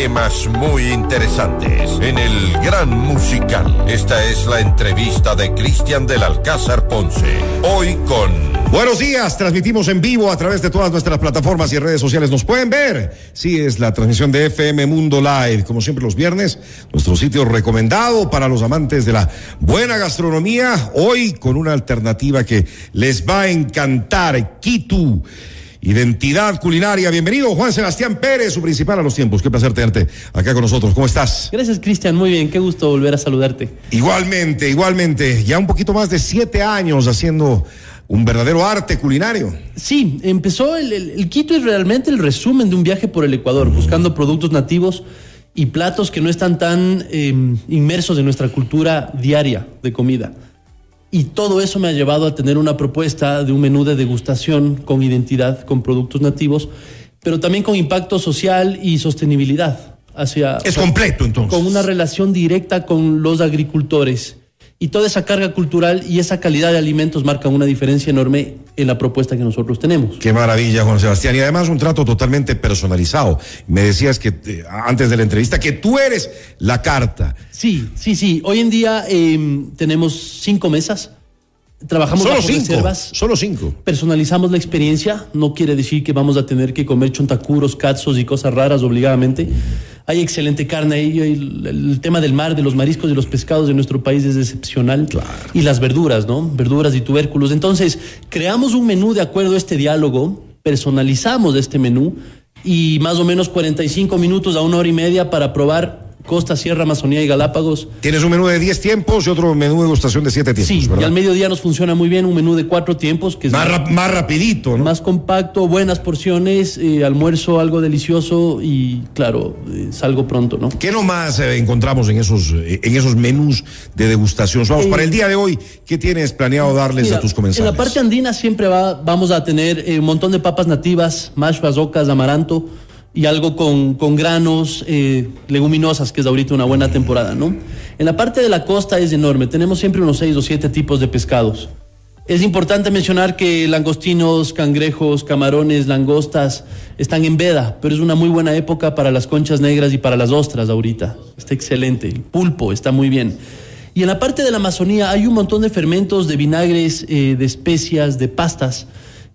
temas muy interesantes en el Gran Musical. Esta es la entrevista de Cristian del Alcázar Ponce. Hoy con... Buenos días, transmitimos en vivo a través de todas nuestras plataformas y redes sociales. Nos pueden ver. Sí, es la transmisión de FM Mundo Live, como siempre los viernes, nuestro sitio recomendado para los amantes de la buena gastronomía. Hoy con una alternativa que les va a encantar, Kitu. Identidad culinaria. Bienvenido, Juan Sebastián Pérez, su principal a los tiempos. Qué placer tenerte acá con nosotros. ¿Cómo estás? Gracias, Cristian. Muy bien. Qué gusto volver a saludarte. Igualmente, igualmente. Ya un poquito más de siete años haciendo un verdadero arte culinario. Sí, empezó el, el, Quito es realmente el resumen de un viaje por el Ecuador, buscando productos nativos y platos que no están tan eh, inmersos en nuestra cultura diaria de comida. Y todo eso me ha llevado a tener una propuesta de un menú de degustación con identidad, con productos nativos, pero también con impacto social y sostenibilidad. Hacia, es completo entonces. Con una relación directa con los agricultores. Y toda esa carga cultural y esa calidad de alimentos marcan una diferencia enorme en la propuesta que nosotros tenemos. Qué maravilla, Juan Sebastián. Y además un trato totalmente personalizado. Me decías que eh, antes de la entrevista que tú eres la carta. Sí, sí, sí. Hoy en día eh, tenemos cinco mesas. Trabajamos solo bajo cinco, reservas. Solo cinco. Personalizamos la experiencia. No quiere decir que vamos a tener que comer chontacuros, cazos y cosas raras obligadamente. Hay excelente carne ahí. El, el, tema del mar, de los mariscos y los pescados de nuestro país es excepcional. Claro. Y las verduras, ¿no? Verduras y tubérculos. Entonces, creamos un menú de acuerdo a este diálogo, personalizamos este menú y más o menos 45 minutos a una hora y media para probar Costa, Sierra, Amazonía y Galápagos. Tienes un menú de 10 tiempos y otro menú de degustación de 7 tiempos. Sí, ¿verdad? y al mediodía nos funciona muy bien un menú de 4 tiempos. Que es más, ra más rapidito, ¿no? Más compacto, buenas porciones, eh, almuerzo algo delicioso y claro, eh, salgo pronto, ¿no? ¿Qué nomás eh, encontramos en esos, en esos menús de degustación? Vamos, para el día de hoy, ¿qué tienes planeado darles Mira, a tus comensales? En la parte andina siempre va, vamos a tener un montón de papas nativas, mash, bazocas, amaranto y algo con, con granos, eh, leguminosas, que es ahorita una buena temporada, ¿no? En la parte de la costa es enorme, tenemos siempre unos seis o siete tipos de pescados. Es importante mencionar que langostinos, cangrejos, camarones, langostas están en veda, pero es una muy buena época para las conchas negras y para las ostras ahorita. Está excelente. El pulpo está muy bien. Y en la parte de la Amazonía hay un montón de fermentos, de vinagres, eh, de especias, de pastas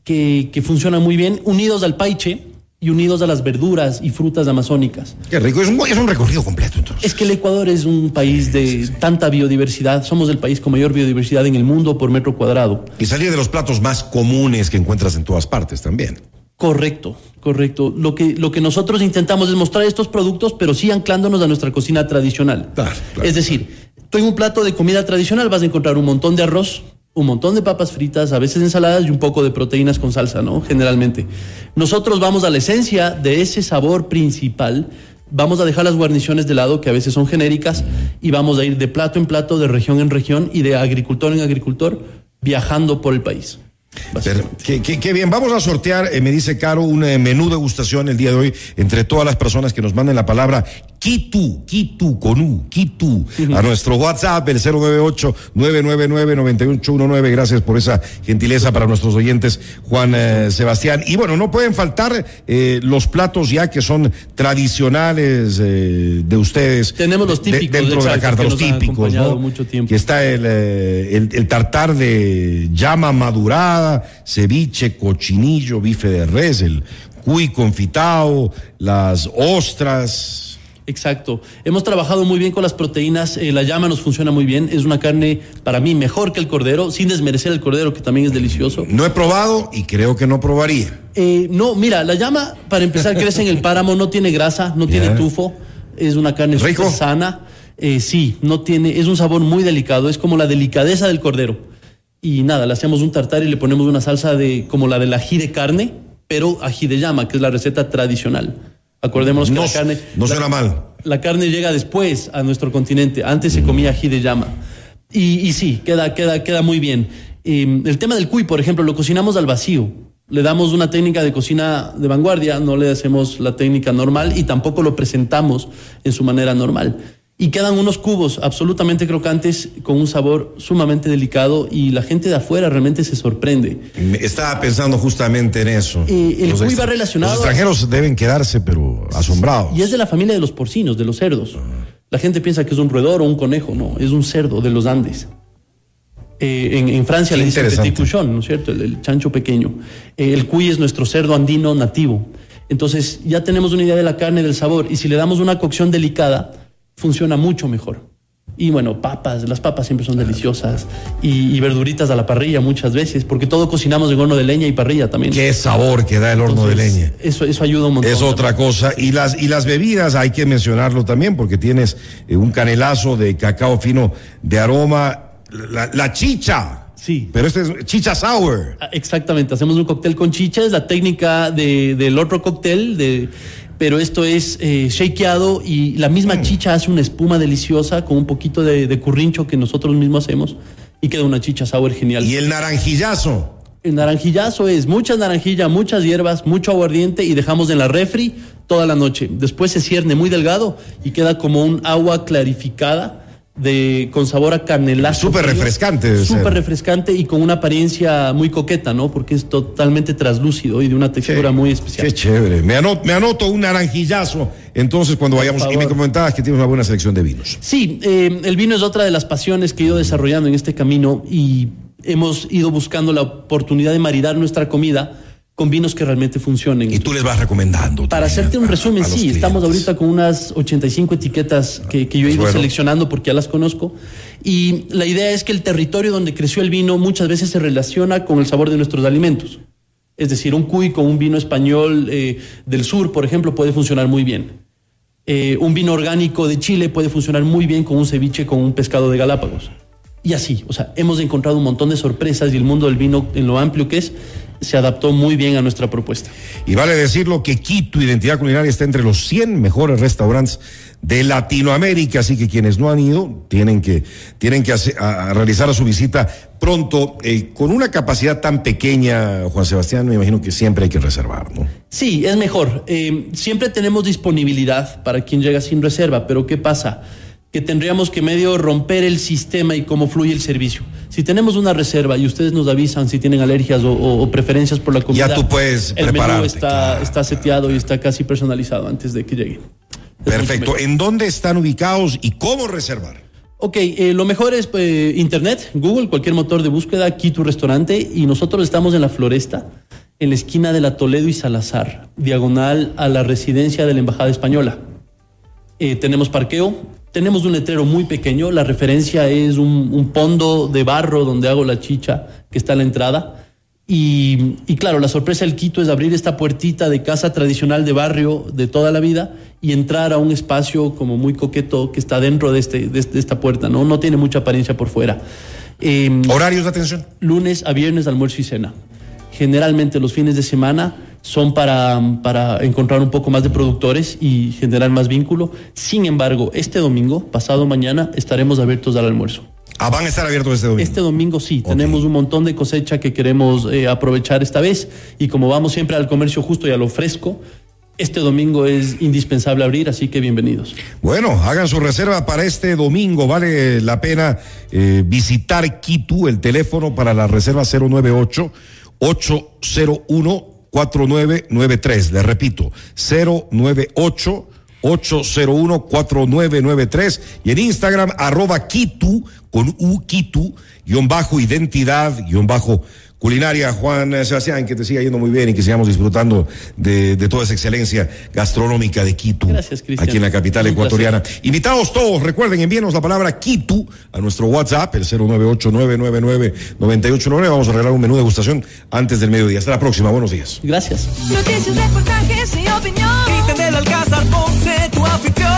que, que funcionan muy bien, unidos al paiche, y unidos a las verduras y frutas amazónicas. Qué rico, es un, es un recorrido completo entonces. Es que el Ecuador es un país de tanta biodiversidad, somos el país con mayor biodiversidad en el mundo por metro cuadrado. Y salir de los platos más comunes que encuentras en todas partes también. Correcto, correcto. Lo que, lo que nosotros intentamos es mostrar estos productos, pero sí anclándonos a nuestra cocina tradicional. Claro, claro, es decir, tú en un plato de comida tradicional vas a encontrar un montón de arroz, un montón de papas fritas, a veces ensaladas y un poco de proteínas con salsa, ¿no? Generalmente. Nosotros vamos a la esencia de ese sabor principal, vamos a dejar las guarniciones de lado, que a veces son genéricas, y vamos a ir de plato en plato, de región en región y de agricultor en agricultor, viajando por el país. Qué, qué, qué, bien, vamos a sortear, eh, me dice Caro, un eh, menú degustación el día de hoy entre todas las personas que nos manden la palabra Kitu, Kitu con U, Kitu, uh -huh. a nuestro WhatsApp, el 098-999-9819. Gracias por esa gentileza para nuestros oyentes, Juan eh, Sebastián. Y bueno, no pueden faltar eh, los platos ya que son tradicionales de ustedes. Tenemos los típicos. De, dentro de, la carta, los típicos, ¿no? Mucho tiempo. Que está el, el, el tartar de llama madurada, ceviche, cochinillo, bife de res, el cuy confitado, las ostras. Exacto. Hemos trabajado muy bien con las proteínas. Eh, la llama nos funciona muy bien. Es una carne para mí mejor que el cordero, sin desmerecer el cordero, que también es delicioso. No he probado y creo que no probaría. Eh, no, mira, la llama, para empezar, crece en el páramo, no tiene grasa, no yeah. tiene tufo. Es una carne ¿Rico? sana. Eh, sí, no tiene, es un sabor muy delicado. Es como la delicadeza del cordero. Y nada, le hacemos un tartar y le ponemos una salsa de como la del ají de carne, pero ají de llama, que es la receta tradicional. Acordémonos que no, la carne. No suena la, mal. La carne llega después a nuestro continente. Antes se comía ají de llama. Y, y sí, queda, queda, queda muy bien. Eh, el tema del cuy, por ejemplo, lo cocinamos al vacío. Le damos una técnica de cocina de vanguardia, no le hacemos la técnica normal y tampoco lo presentamos en su manera normal. Y quedan unos cubos absolutamente crocantes con un sabor sumamente delicado y la gente de afuera realmente se sorprende. Estaba pensando justamente en eso. Eh, el Los cuy va relacionado- Los extranjeros deben quedarse, pero asombrados. Y es de la familia de los porcinos, de los cerdos. La gente piensa que es un roedor o un conejo, no, es un cerdo de los Andes. Eh, en, en Francia Qué le dicen petit ¿no es cierto? El, el chancho pequeño. Eh, el cuy es nuestro cerdo andino nativo. Entonces ya tenemos una idea de la carne, del sabor, y si le damos una cocción delicada, funciona mucho mejor. Y bueno, papas, las papas siempre son deliciosas, y, y verduritas a la parrilla muchas veces, porque todo cocinamos en horno de leña y parrilla también. Qué sabor que da el horno de leña. Eso, eso ayuda un montón. Es otra cosa. Y las, y las bebidas hay que mencionarlo también porque tienes eh, un canelazo de cacao fino de aroma. La, la chicha. Sí. Pero este es chicha sour. Ah, Exactamente, hacemos un cóctel con chicha, es la técnica de- del otro cóctel, de, pero esto es eh, shakeado y la misma Mm. chicha hace una espuma deliciosa con un poquito de, de currincho que nosotros mismos hacemos y queda una chicha sour genial. Y el naranjillazo. El naranjillazo es mucha naranjilla, muchas hierbas, mucho aguardiente y dejamos en la refri toda la noche. Después se cierne muy delgado y queda como un agua clarificada de con sabor a canelazo. Súper refrescante Súper refrescante y con una apariencia muy coqueta, ¿no? Porque es totalmente traslúcido y de una textura muy especial. Qué chévere. Me anoto, me anoto un naranjillazo. Entonces, cuando vayamos, y me comentabas que tienes una buena selección de vinos. Sí, eh, el vino es otra de las pasiones que he ido desarrollando en este camino y hemos ido buscando la oportunidad de maridar nuestra comida con vinos que realmente funcionen. Y tú les vas recomendando. Para hacerte un a- resumen, a sí, estamos clientes. ahorita con unas 85 etiquetas que, que yo he ido Bueno. seleccionando porque ya las conozco. Y la idea es que el territorio donde creció el vino muchas veces se relaciona con el sabor de nuestros alimentos. Es decir, un cuy con un vino español eh, del sur, por ejemplo, puede funcionar muy bien. Eh, un vino orgánico de Chile puede funcionar muy bien con un ceviche con un pescado de Galápagos. Y así, o sea, hemos encontrado un montón de sorpresas y el mundo del vino, en lo amplio que es, se adaptó muy bien a nuestra propuesta. Y vale decirlo que Quito Identidad Culinaria está entre los 100 mejores restaurantes de Latinoamérica, así que quienes no han ido tienen que, tienen que hacer- a, a realizar su visita pronto. Eh, con una capacidad tan pequeña, Juan Sebastián, me imagino que siempre hay que reservar, ¿no? Sí, es mejor. Eh, siempre tenemos disponibilidad para quien llega sin reserva, pero ¿qué pasa? Que tendríamos que medio romper el sistema y cómo fluye el servicio. Si tenemos una reserva y ustedes nos avisan si tienen alergias o, o- o preferencias por la comida, Ya tú puedes el menú está, claro, está seteado y está casi personalizado antes de que. Es mucho Perfecto. ¿En dónde están ubicados y cómo reservar? Ok, eh, lo mejor es eh, Internet, Google, cualquier motor de búsqueda, aquí tu restaurante, y nosotros estamos en la Floresta, en la esquina de la Toledo y Salazar, diagonal a la residencia de la Embajada Española. Eh, tenemos parqueo, tenemos un letrero muy pequeño, la referencia es un, un pondo de barro donde hago la chicha que está a la entrada. Y, y claro, la sorpresa del Quito es abrir esta puertita de casa tradicional de barrio de toda la vida y entrar a un espacio como muy coqueto que está dentro de, este, de, de esta puerta, ¿no? No tiene mucha apariencia por fuera. Eh, Horarios de atención. lunes a viernes almuerzo y cena. Generalmente los fines de semana son para, para encontrar un poco más de productores y generar más vínculo. Sin embargo, este domingo, pasado mañana, estaremos abiertos al almuerzo. Ah, van a estar abiertos este domingo. Este domingo sí, tenemos un montón de cosecha que queremos eh, aprovechar esta vez y como vamos siempre al comercio justo y a lo fresco, este domingo es indispensable abrir, así que bienvenidos. Bueno, hagan su reserva para este domingo. Vale la pena eh, visitar Quito. El teléfono para la reserva 098 801 4993. Le repito, 098 801 4993 y en Instagram arroba Kitu con U Kitu guion bajo identidad guion bajo culinaria Juan eh, Sebastián que te siga yendo muy bien y que sigamos disfrutando de, de toda esa excelencia gastronómica de Quito Gracias, Cristian. aquí en la capital Un ecuatoriana invitados todos recuerden envíenos la palabra Quito a nuestro WhatsApp el 09899999899 vamos a arreglar un menú de degustación antes del mediodía hasta la próxima buenos días Gracias. Noticias, reportajes y opinión. Cristian del Alcázar Ponce, tu anfitrión.